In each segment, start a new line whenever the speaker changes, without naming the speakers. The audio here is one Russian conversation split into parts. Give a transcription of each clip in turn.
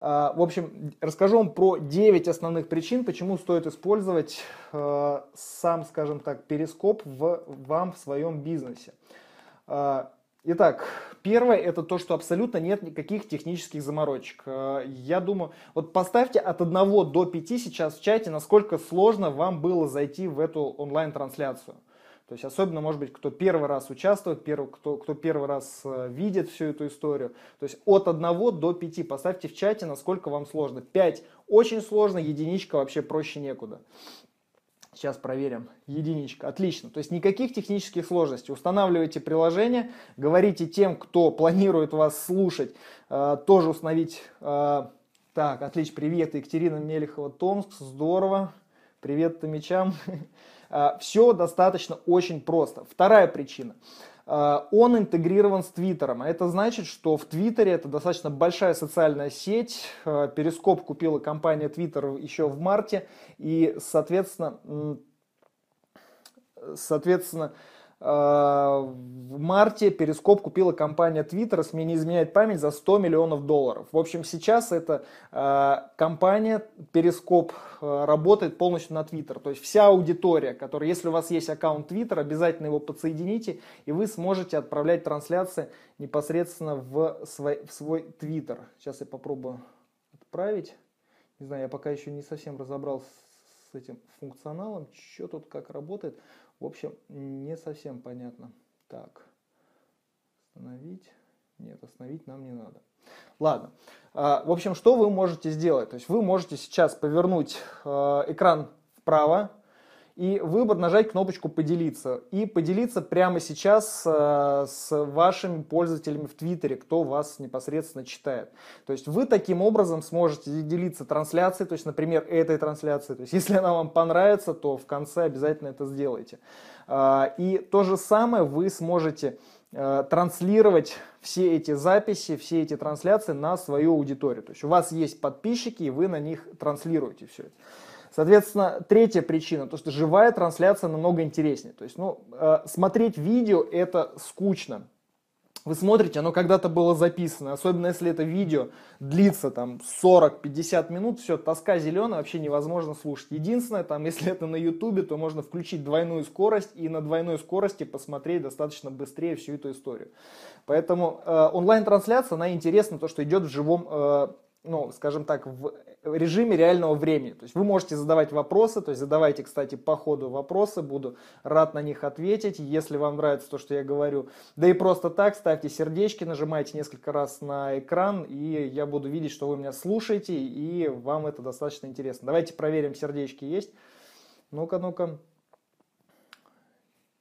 А, в общем, расскажу вам про 9 основных причин, почему стоит использовать э, сам, скажем так, перископ в, вам в своем бизнесе. А, итак, первое это то, что абсолютно нет никаких технических заморочек. А, я думаю, вот поставьте от 1 до 5 сейчас в чате, насколько сложно вам было зайти в эту онлайн-трансляцию. То есть особенно, может быть, кто первый раз участвует, первый, кто, кто первый раз э, видит всю эту историю. То есть от 1 до 5 поставьте в чате, насколько вам сложно. 5 очень сложно, единичка вообще проще некуда. Сейчас проверим. Единичка. Отлично. То есть никаких технических сложностей. Устанавливайте приложение, говорите тем, кто планирует вас слушать, э, тоже установить. Э, так, отлично. Привет, Екатерина Мелехова, Томск. Здорово. Привет, Томичам. А, Все достаточно очень просто. Вторая причина. А, он интегрирован с Твиттером. А это значит, что в Твиттере это достаточно большая социальная сеть. А, Перископ купила компания Твиттер еще в марте. И, соответственно, соответственно, Э, в марте Перископ купила компания Twitter, если мне не изменяет память, за 100 миллионов долларов. В общем, сейчас эта э, компания Перископ э, работает полностью на Twitter. То есть вся аудитория, которая, если у вас есть аккаунт Twitter, обязательно его подсоедините, и вы сможете отправлять трансляции непосредственно в свой, в свой Twitter. Сейчас я попробую отправить. Не знаю, я пока еще не совсем разобрался с этим функционалом, что тут как работает. В общем, не совсем понятно. Так, остановить. Нет, остановить нам не надо. Ладно. А, в общем, что вы можете сделать? То есть вы можете сейчас повернуть а, экран вправо, и выбор нажать кнопочку «Поделиться». И поделиться прямо сейчас э, с вашими пользователями в Твиттере, кто вас непосредственно читает. То есть вы таким образом сможете делиться трансляцией, то есть, например, этой трансляцией. То есть если она вам понравится, то в конце обязательно это сделайте. Э, и то же самое вы сможете э, транслировать все эти записи, все эти трансляции на свою аудиторию. То есть у вас есть подписчики, и вы на них транслируете все это. Соответственно, третья причина, то что живая трансляция намного интереснее. То есть, ну, э, смотреть видео это скучно. Вы смотрите, оно когда-то было записано, особенно если это видео длится там 40-50 минут, все, тоска зеленая, вообще невозможно слушать. Единственное, там, если это на ютубе, то можно включить двойную скорость и на двойной скорости посмотреть достаточно быстрее всю эту историю. Поэтому э, онлайн-трансляция, она интересна, то, что идет в живом э, ну, скажем так, в режиме реального времени. То есть вы можете задавать вопросы, то есть задавайте, кстати, по ходу вопросы, буду рад на них ответить, если вам нравится то, что я говорю. Да и просто так ставьте сердечки, нажимайте несколько раз на экран, и я буду видеть, что вы меня слушаете, и вам это достаточно интересно. Давайте проверим, сердечки есть. Ну-ка, ну-ка.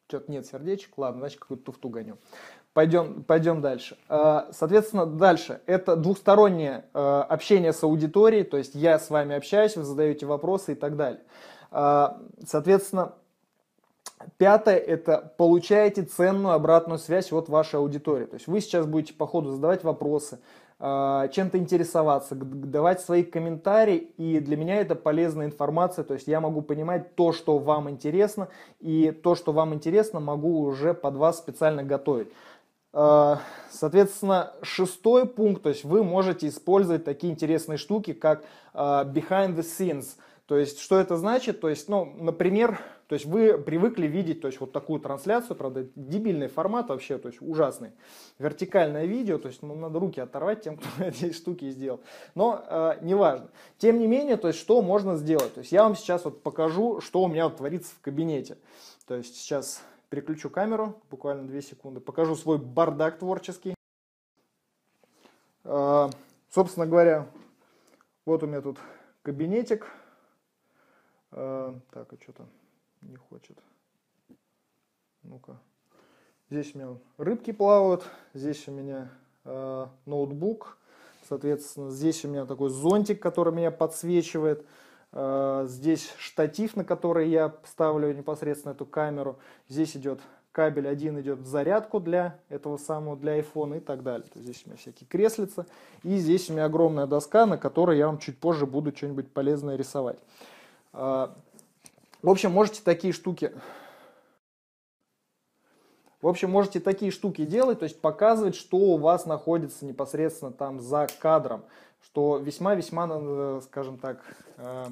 Что-то нет сердечек. Ладно, значит, какую-то туфту гоню. Пойдем, пойдем дальше. А, соответственно, дальше. Это двухстороннее а, общение с аудиторией, то есть я с вами общаюсь, вы задаете вопросы и так далее. А, соответственно, Пятое – это получаете ценную обратную связь от вашей аудитории. То есть вы сейчас будете по ходу задавать вопросы, чем-то интересоваться, давать свои комментарии, и для меня это полезная информация, то есть я могу понимать то, что вам интересно, и то, что вам интересно, могу уже под вас специально готовить. А, соответственно, шестой пункт, то есть вы можете использовать такие интересные штуки, как а, behind the scenes. То есть, что это значит? То есть, ну, например, то есть вы привыкли видеть то есть, вот такую трансляцию, правда, дебильный формат вообще, то есть ужасный. Вертикальное видео, то есть ну, надо руки оторвать тем, кто эти штуки сделал. Но э, неважно. Тем не менее, то есть что можно сделать? То есть я вам сейчас вот покажу, что у меня вот творится в кабинете. То есть сейчас Переключу камеру, буквально 2 секунды. Покажу свой бардак творческий. А, собственно говоря, вот у меня тут кабинетик. А, так, а что-то не хочет. Ну-ка. Здесь у меня рыбки плавают. Здесь у меня э, ноутбук. Соответственно, здесь у меня такой зонтик, который меня подсвечивает. Э, здесь штатив, на который я ставлю непосредственно эту камеру. Здесь идет кабель один идет в зарядку для этого самого, для iPhone и так далее. Здесь у меня всякие креслица. И здесь у меня огромная доска, на которой я вам чуть позже буду что-нибудь полезное рисовать. Э, в общем, можете такие штуки В общем, можете такие штуки делать, то есть показывать, что у вас находится непосредственно там за кадром, что весьма-весьма, скажем так, э,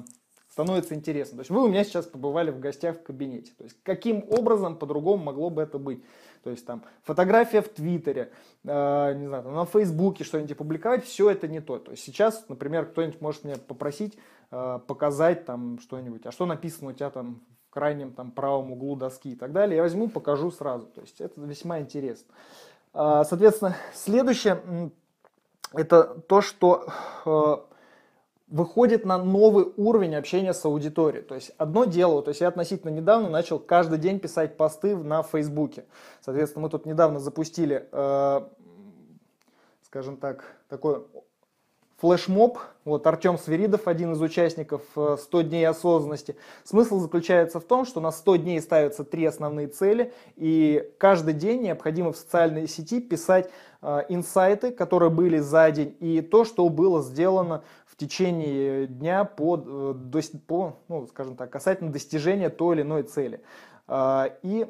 становится интересно. То есть вы у меня сейчас побывали в гостях в кабинете. То есть каким образом по-другому могло бы это быть? То есть там фотография в Твиттере, э, не знаю, на Фейсбуке что-нибудь публиковать, все это не то. То есть сейчас, например, кто-нибудь может мне попросить э, показать там что-нибудь, а что написано у тебя там в крайнем там правом углу доски и так далее, я возьму, покажу сразу. То есть это весьма интересно. Э, соответственно, следующее, это то, что э, выходит на новый уровень общения с аудиторией. То есть одно дело, то есть я относительно недавно начал каждый день писать посты на Фейсбуке. Соответственно, мы тут недавно запустили, э, скажем так, такой флешмоб. Вот Артем Свиридов, один из участников 100 э, дней осознанности. Смысл заключается в том, что на 100 дней ставятся три основные цели, и каждый день необходимо в социальной сети писать э, инсайты, которые были за день, и то, что было сделано течение дня по, э, по ну, скажем так, касательно достижения той или иной цели. А, и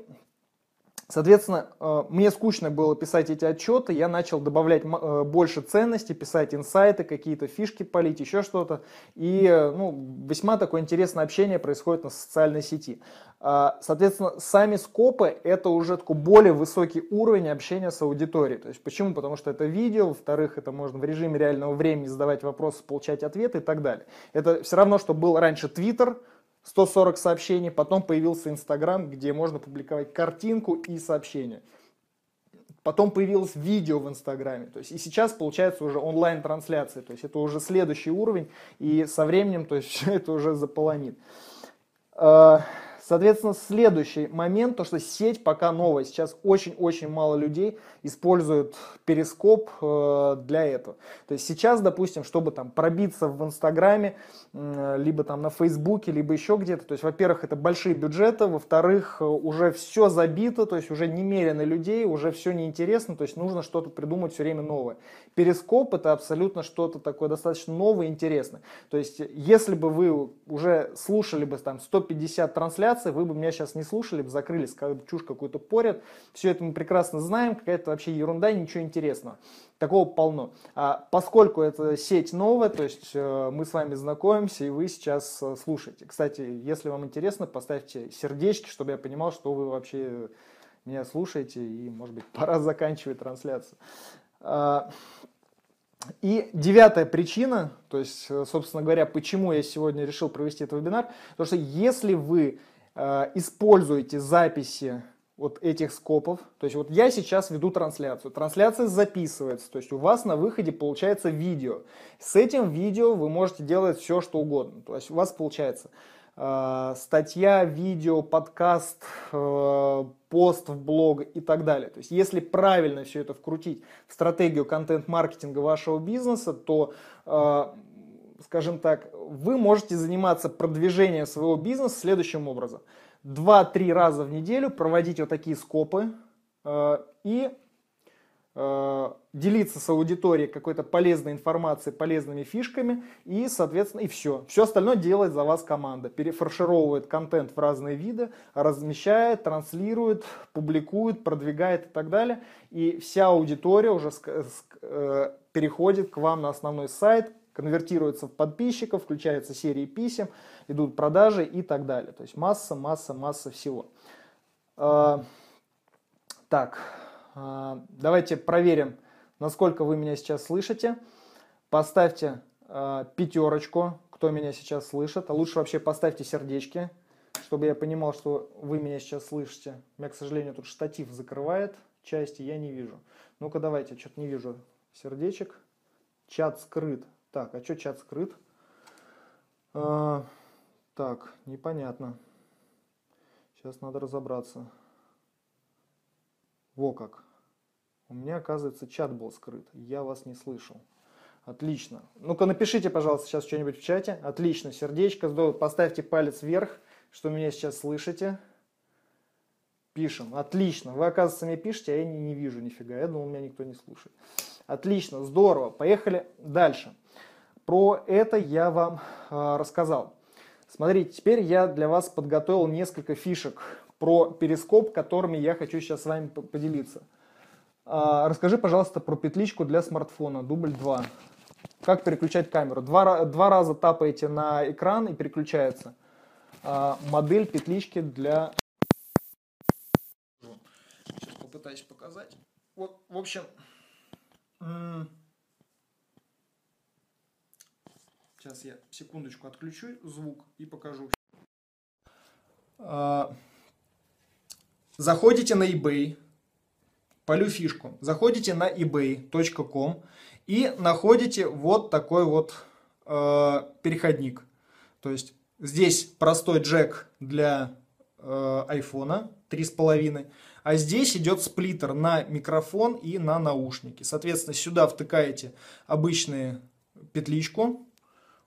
Соответственно, э, мне скучно было писать эти отчеты, я начал добавлять э, больше ценностей, писать инсайты, какие-то фишки полить, еще что-то. И э, ну, весьма такое интересное общение происходит на социальной сети. А, соответственно, сами скопы – это уже такой более высокий уровень общения с аудиторией. То есть почему? Потому что это видео, во-вторых, это можно в режиме реального времени задавать вопросы, получать ответы и так далее. Это все равно, что был раньше Twitter – 140 сообщений, потом появился Инстаграм, где можно публиковать картинку и сообщение. Потом появилось видео в Инстаграме. То есть и сейчас получается уже онлайн-трансляция. То есть это уже следующий уровень. И со временем то есть, это уже заполонит. Соответственно, следующий момент, то что сеть пока новая. Сейчас очень-очень мало людей используют перископ э, для этого. То есть сейчас, допустим, чтобы там пробиться в Инстаграме, либо там на Фейсбуке, либо еще где-то, то есть, во-первых, это большие бюджеты, во-вторых, э, уже все забито, то есть уже немерено людей, уже все неинтересно, то есть нужно что-то придумать все время новое. Перископ это абсолютно что-то такое достаточно новое и интересное. То есть если бы вы уже слушали бы там 150 трансляций, трансляции, вы бы меня сейчас не слушали, бы закрыли, сказали, чушь какую-то порят. Все это мы прекрасно знаем, какая-то вообще ерунда, ничего интересного. Такого полно. А поскольку это сеть новая, то есть э, мы с вами знакомимся, и вы сейчас э, слушаете. Кстати, если вам интересно, поставьте сердечки, чтобы я понимал, что вы вообще меня слушаете, и, может быть, пора заканчивать трансляцию. А, и девятая причина, то есть, э, собственно говоря, почему я сегодня решил провести этот вебинар, потому что если вы Э, используете записи вот этих скопов. То есть вот я сейчас веду трансляцию. Трансляция записывается. То есть у вас на выходе получается видео. С этим видео вы можете делать все, что угодно. То есть у вас получается э, статья, видео, подкаст, э, пост в блог и так далее. То есть если правильно все это вкрутить в стратегию контент-маркетинга вашего бизнеса, то э, скажем так, вы можете заниматься продвижением своего бизнеса следующим образом. Два-три раза в неделю проводить вот такие скопы э, и э, делиться с аудиторией какой-то полезной информацией, полезными фишками и, соответственно, и все. Все остальное делает за вас команда. Перефаршировывает контент в разные виды, размещает, транслирует, публикует, продвигает и так далее. И вся аудитория уже э, переходит к вам на основной сайт, конвертируется в подписчиков, включается серии писем, идут продажи и так далее. То есть масса, масса, масса всего. А, так, а, давайте проверим, насколько вы меня сейчас слышите. Поставьте а, пятерочку, кто меня сейчас слышит. А лучше вообще поставьте сердечки, чтобы я понимал, что вы меня сейчас слышите. У меня, к сожалению, тут штатив закрывает части, я не вижу. Ну-ка давайте, что-то не вижу сердечек. Чат скрыт. Так, а что чат скрыт? А, так, непонятно. Сейчас надо разобраться. Во как. У меня, оказывается, чат был скрыт. Я вас не слышал. Отлично. Ну-ка напишите, пожалуйста, сейчас что-нибудь в чате. Отлично, сердечко. Поставьте палец вверх, что меня сейчас слышите. Пишем. Отлично. Вы, оказывается, мне пишете, а я не, не вижу нифига. Я думал, меня никто не слушает. Отлично, здорово. Поехали дальше. Про это я вам э, рассказал. Смотрите, теперь я для вас подготовил несколько фишек про перископ, которыми я хочу сейчас с вами поделиться. А, расскажи, пожалуйста, про петличку для смартфона, дубль 2. Как переключать камеру? Два, два раза тапаете на экран и переключается. А, модель петлички для... Сейчас попытаюсь показать. Вот, в общем, сейчас я секундочку отключу звук и покажу. А, заходите на eBay, полю фишку, заходите на ebay.com и находите вот такой вот э, переходник. То есть здесь простой джек для э, айфона 3,5, а здесь идет сплиттер на микрофон и на наушники. Соответственно, сюда втыкаете обычную петличку,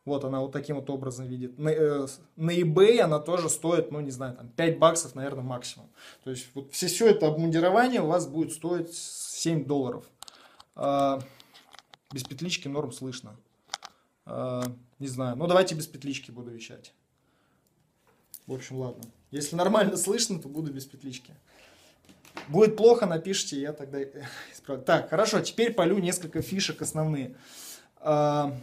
вот она вот таким вот образом видит. На, э, на eBay она тоже стоит, ну не знаю, там 5 баксов, наверное, максимум. То есть вот все, все это обмундирование у вас будет стоить 7 долларов. А, без петлички норм слышно. А, не знаю, ну давайте без петлички буду вещать. В общем, ладно. Если нормально слышно, то буду без петлички. Будет плохо, напишите, я тогда исправлю. Так, хорошо, теперь полю несколько фишек основные. А,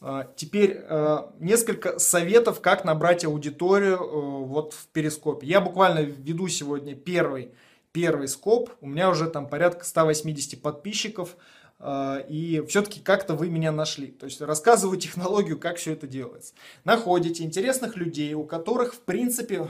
а, теперь а, несколько советов, как набрать аудиторию э, вот в перископе. Я буквально веду сегодня первый, первый скоп. У меня уже там порядка 180 подписчиков. И все-таки как-то вы меня нашли. То есть рассказываю технологию, как все это делается. Находите интересных людей, у которых, в принципе,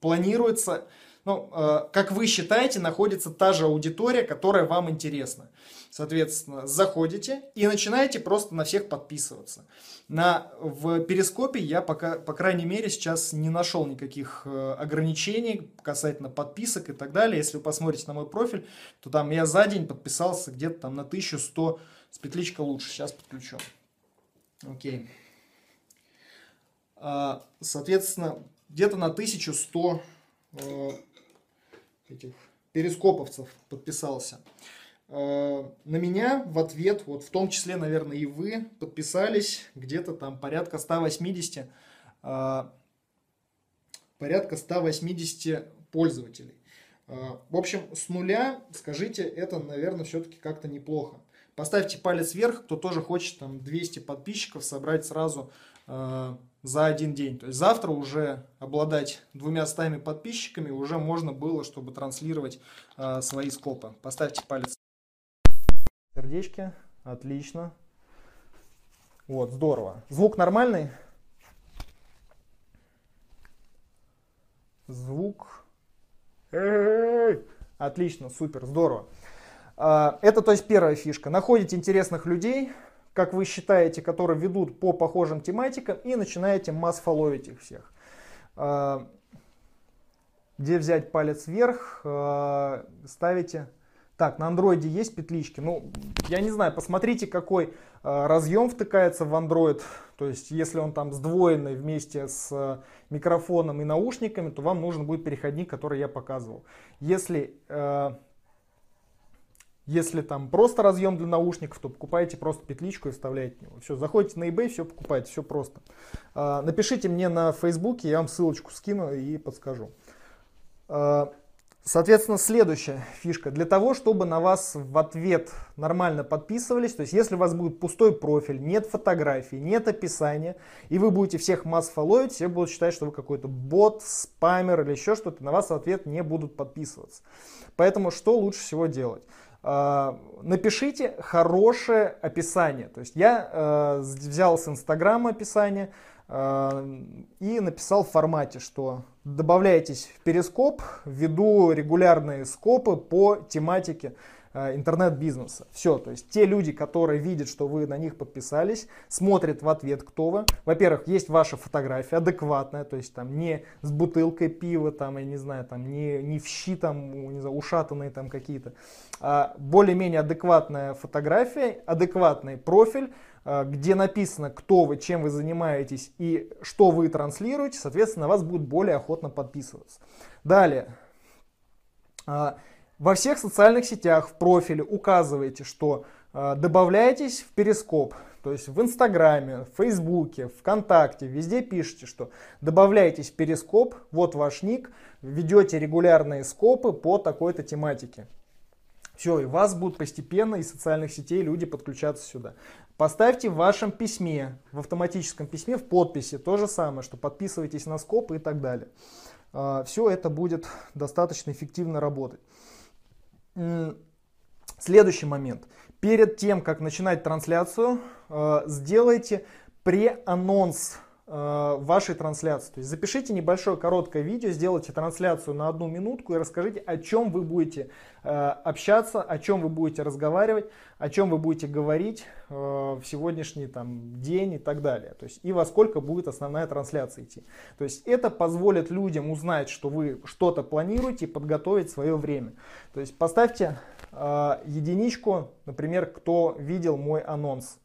планируется ну, э, как вы считаете, находится та же аудитория, которая вам интересна. Соответственно, заходите и начинаете просто на всех подписываться. На, в Перископе я пока, по крайней мере, сейчас не нашел никаких э, ограничений касательно подписок и так далее. Если вы посмотрите на мой профиль, то там я за день подписался где-то там на 1100 с петличка лучше. Сейчас подключу. Окей. А, соответственно, где-то на 1100 этих перископовцев подписался. Э, на меня в ответ, вот в том числе, наверное, и вы подписались где-то там порядка 180, э, порядка 180 пользователей. Э, в общем, с нуля, скажите, это, наверное, все-таки как-то неплохо. Поставьте палец вверх, кто тоже хочет там 200 подписчиков собрать сразу за один день. То есть завтра уже обладать двумя стами подписчиками уже можно было, чтобы транслировать э, свои скопы. Поставьте палец. Сердечки. Отлично. Вот, здорово. Звук нормальный? Звук. Отлично, супер, здорово. А, это, то есть, первая фишка. Находите интересных людей, как вы считаете, которые ведут по похожим тематикам, и начинаете масс-фолловить их всех. А, где взять палец вверх, а, ставите. Так, на андроиде есть петлички. Ну, я не знаю, посмотрите, какой а, разъем втыкается в Android. То есть, если он там сдвоенный вместе с микрофоном и наушниками, то вам нужен будет переходник, который я показывал. Если если там просто разъем для наушников, то покупаете просто петличку и вставляете в него. Все, заходите на eBay, все покупаете, все просто. А, напишите мне на Фейсбуке, я вам ссылочку скину и подскажу. А, соответственно, следующая фишка. Для того, чтобы на вас в ответ нормально подписывались, то есть если у вас будет пустой профиль, нет фотографий, нет описания, и вы будете всех масс фолловить, все будут считать, что вы какой-то бот, спамер или еще что-то, на вас в ответ не будут подписываться. Поэтому что лучше всего делать? А, напишите хорошее описание. То есть я э, взял с Инстаграма описание э, и написал в формате, что добавляйтесь в Перископ, веду регулярные скопы по тематике интернет-бизнеса. Все, то есть те люди, которые видят, что вы на них подписались, смотрят в ответ, кто вы. Во-первых, есть ваша фотография адекватная, то есть там не с бутылкой пива, там, я не знаю, там не, не в щи, там, не знаю, ушатанные там какие-то. А более-менее адекватная фотография, адекватный профиль, э, где написано, кто вы, чем вы занимаетесь и что вы транслируете, соответственно, вас будет более охотно подписываться. Далее. Во всех социальных сетях в профиле указываете, что э, добавляетесь в Перископ. то есть в Инстаграме, в Фейсбуке, ВКонтакте, везде пишите, что добавляйтесь в Перископ, вот ваш ник, ведете регулярные скопы по такой-то тематике. Все, и вас будут постепенно из социальных сетей люди подключаться сюда. Поставьте в вашем письме, в автоматическом письме, в подписи то же самое, что подписывайтесь на скоп и так далее. А, Все это будет достаточно эффективно работать. Следующий момент. Перед тем, как начинать трансляцию, а, сделайте преанонс Э, вашей трансляции. То есть запишите небольшое короткое видео, сделайте трансляцию на одну минутку и расскажите, о чем вы будете э, общаться, о чем вы будете разговаривать, о чем вы будете говорить э, в сегодняшний там, день и так далее. То есть и во сколько будет основная трансляция идти. То есть это позволит людям узнать, что вы что-то планируете и подготовить свое время. То есть поставьте единичку, например, кто видел мой анонс.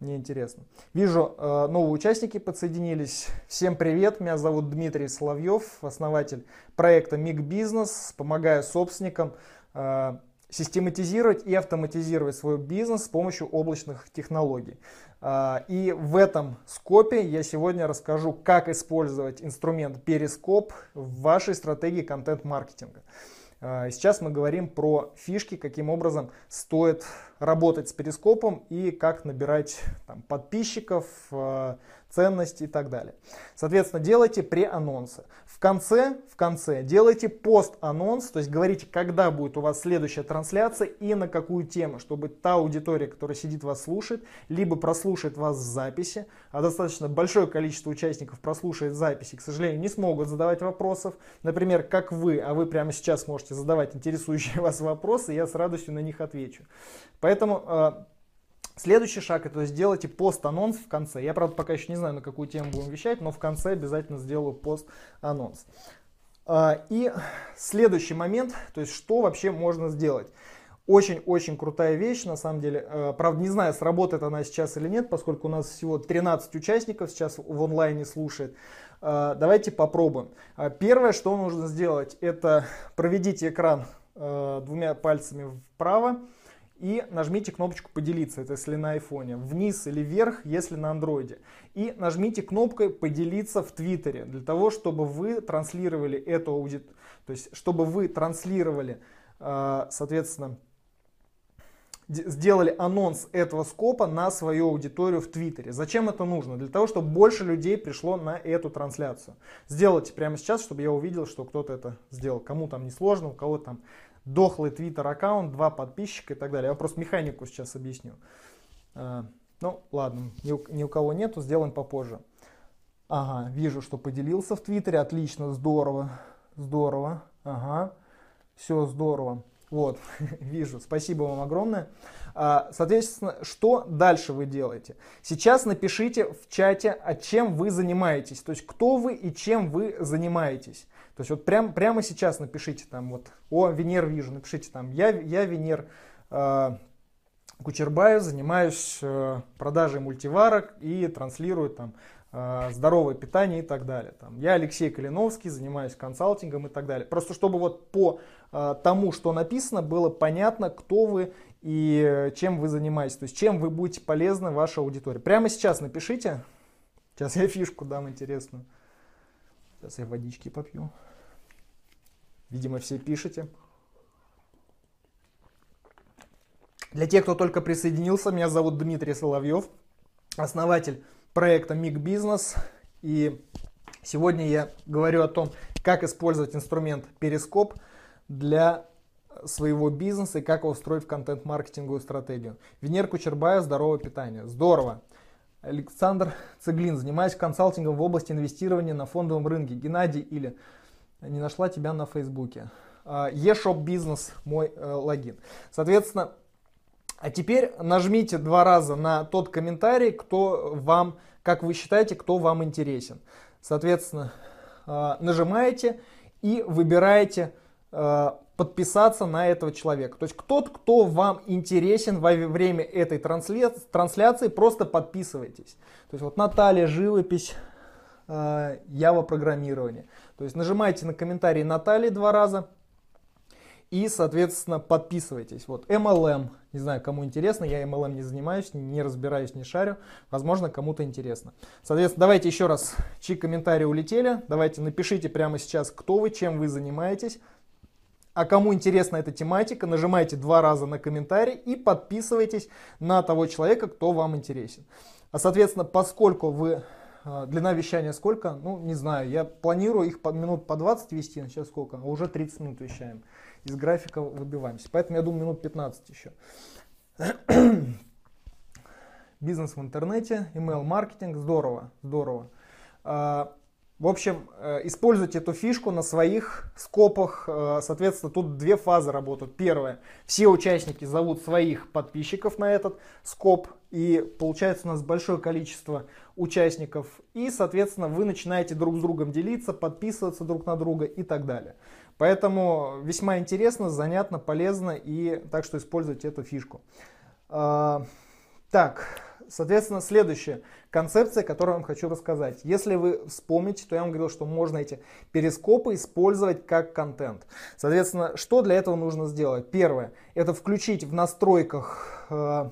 Мне интересно. Вижу, э, новые участники подсоединились. Всем привет, меня зовут Дмитрий Соловьев, основатель проекта Миг Бизнес. Помогаю собственникам э, систематизировать и автоматизировать свой бизнес с помощью облачных технологий. Э, и в этом скопе я сегодня расскажу, как использовать инструмент Перископ в вашей стратегии контент-маркетинга. А, сейчас мы говорим про фишки, каким образом стоит работать с перископом и как набирать там, подписчиков, а, ценности и так далее. Соответственно, делайте преанонсы. В конце, в конце делайте пост-анонс, то есть говорите, когда будет у вас следующая трансляция и на какую тему, чтобы та аудитория, которая сидит вас слушает, либо прослушает вас в записи, а достаточно большое количество участников прослушает записи, к сожалению, не смогут задавать вопросов, например, как вы, а вы прямо сейчас можете задавать интересующие вас вопросы, я с радостью на них отвечу. Поэтому а, Следующий шаг это сделайте пост-анонс в конце. Я, правда, пока еще не знаю, на какую тему будем вещать, но в конце обязательно сделаю пост-анонс. А, и следующий момент, то есть что вообще можно сделать. Очень-очень крутая вещь, на самом деле. А, правда, не знаю, сработает она сейчас или нет, поскольку у нас всего 13 участников сейчас в онлайне слушает. А, давайте попробуем. Первое, что нужно сделать, это проведите экран двумя пальцами вправо и нажмите кнопочку «Поделиться», это если на айфоне, вниз или вверх, если на андроиде. И нажмите кнопкой «Поделиться» в Твиттере, для того, чтобы вы транслировали эту аудиторию, то есть чтобы вы транслировали, э, соответственно, сделали анонс этого скопа на свою аудиторию в Твиттере. Зачем это нужно? Для того, чтобы больше людей пришло на эту трансляцию. Сделайте прямо сейчас, чтобы я увидел, что кто-то это сделал. Кому там не сложно, у кого там дохлый твиттер аккаунт, два подписчика и так далее. Я просто механику сейчас объясню. А, ну, ладно, ни у, кого нету, сделаем попозже. Ага, вижу, что поделился в Твиттере, отлично, здорово, здорово, ага, все здорово. Вот, вижу, спасибо вам огромное. А, соответственно, что дальше вы делаете? Сейчас напишите в чате, а чем вы занимаетесь, то есть кто вы и чем вы занимаетесь. То есть вот прям, прямо сейчас напишите там вот, о, Венер вижу, напишите там, я, я Венер э, Кучербаев, занимаюсь э, продажей мультиварок и транслирую там э, здоровое питание и так далее. Там, я Алексей Калиновский, занимаюсь консалтингом и так далее. Просто чтобы вот по э, тому, что написано, было понятно, кто вы и чем вы занимаетесь, то есть чем вы будете полезны вашей аудитории. Прямо сейчас напишите, сейчас я фишку дам интересную. Сейчас я водички попью. Видимо, все пишете. Для тех, кто только присоединился, меня зовут Дмитрий Соловьев, основатель проекта Миг Бизнес. И сегодня я говорю о том, как использовать инструмент Перископ для своего бизнеса и как его встроить в контент-маркетинговую стратегию. Венер Кучербаев, здоровое питание. Здорово. Александр Цеглин, занимаюсь консалтингом в области инвестирования на фондовом рынке. Геннадий или не нашла тебя на Фейсбуке. eShop бизнес мой э, логин. Соответственно, а теперь нажмите два раза на тот комментарий, кто вам, как вы считаете, кто вам интересен. Соответственно, э, нажимаете и выбираете подписаться на этого человека. То есть кто-то, кто вам интересен во время этой трансляции, просто подписывайтесь. То есть вот Наталья, живопись, Java программирование. То есть нажимаете на комментарий Натальи два раза И, соответственно, подписывайтесь. Вот MLM, не знаю, кому интересно, я MLM не занимаюсь, не разбираюсь, не шарю. Возможно, кому-то интересно. Соответственно, давайте еще раз, чьи комментарии улетели. Давайте напишите прямо сейчас, кто вы, чем вы занимаетесь. А кому интересна эта тематика, нажимайте два раза на комментарий и подписывайтесь на того человека, кто вам интересен. А соответственно, поскольку вы а, длина вещания сколько? Ну, не знаю. Я планирую их по, минут по 20 вести, сейчас сколько? А уже 30 минут вещаем. Из графика выбиваемся. Поэтому я думаю, минут 15 еще. Бизнес в интернете, email маркетинг, здорово, здорово. А, в общем, э, используйте эту фишку на своих скопах. Э, соответственно, тут две фазы работают. Первое. Все участники зовут своих подписчиков на этот скоп. И получается у нас большое количество участников. И, соответственно, вы начинаете друг с другом делиться, подписываться друг на друга и так далее. Поэтому весьма интересно, занятно, полезно. И так что используйте эту фишку. А, так, соответственно, следующая концепция, которую я вам хочу рассказать. Если вы вспомните, то я вам говорил, что можно эти перископы использовать как контент. Соответственно, что для этого нужно сделать? Первое, это включить в настройках э,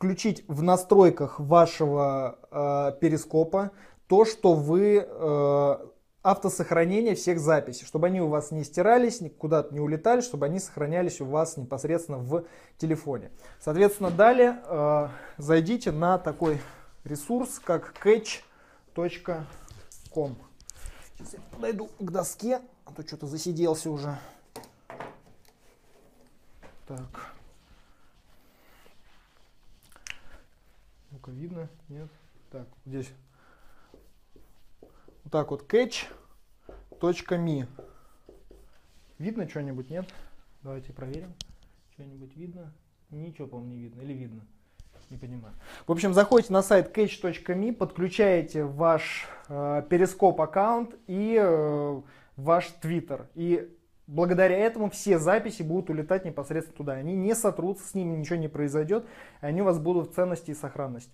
включить в настройках вашего э, перископа то, что вы э, автосохранение всех записей, чтобы они у вас не стирались, куда-то не улетали, чтобы они сохранялись у вас непосредственно в телефоне. Соответственно, далее э, зайдите на такой ресурс, как catch.com. Сейчас я подойду к доске, а то что-то засиделся уже. Так. Ну-ка, видно? Нет? Так, здесь вот так вот catch.me. Видно что-нибудь, нет? Давайте проверим. Что-нибудь видно? Ничего, по-моему, не видно. Или видно? Не понимаю. В общем, заходите на сайт catch.me, подключаете ваш э, перископ аккаунт и э, ваш твиттер. И благодаря этому все записи будут улетать непосредственно туда. Они не сотрутся, с ними ничего не произойдет, они у вас будут в ценности и сохранности.